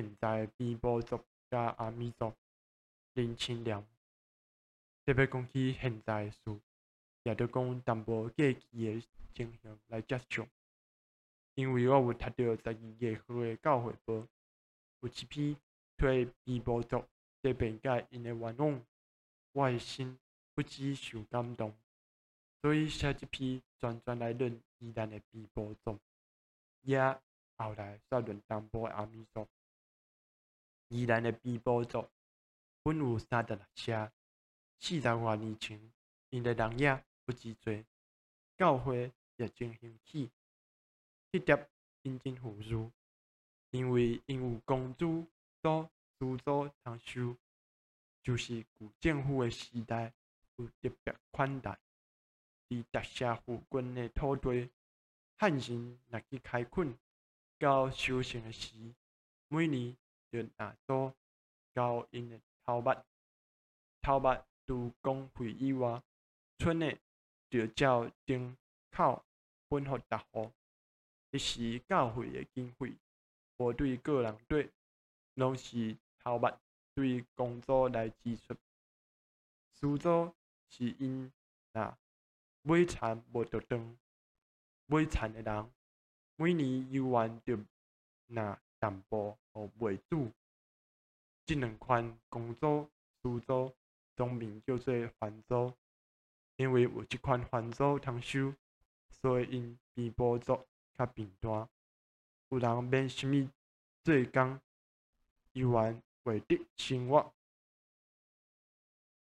现在边部族甲阿美族认清了。特别讲起现在的事，也着讲淡薄过去诶情形来接触。因为我有读到十二月号诶教会报，有一批替边部族这边甲因诶愿望，我诶心不止受感动，所以写一篇专专来论宜兰诶边部族，也后来再论淡薄阿美族。宜兰诶边部族阮有三十六社。四十多年前，因的人也不止多，教会也真兴起，迄点真真富裕，因为因有公主所资助通收，就是古政府的时代有特别款待，伫特赦附近的土地，汉人若去开垦，到收成的时，每年就拿做交因的头目，头目。除公费以外，村内就照丁口分互逐户。一时教会的经费，无对个人对，拢是头目对工作来支出。苏州是因那买田无着当，买田的人每年犹原着拿淡薄互卖主。即两款工作，苏州。农民叫做番州，因为有即款番州通收，所以因边部族较平淡。有人免啥物做工，依然为得生活。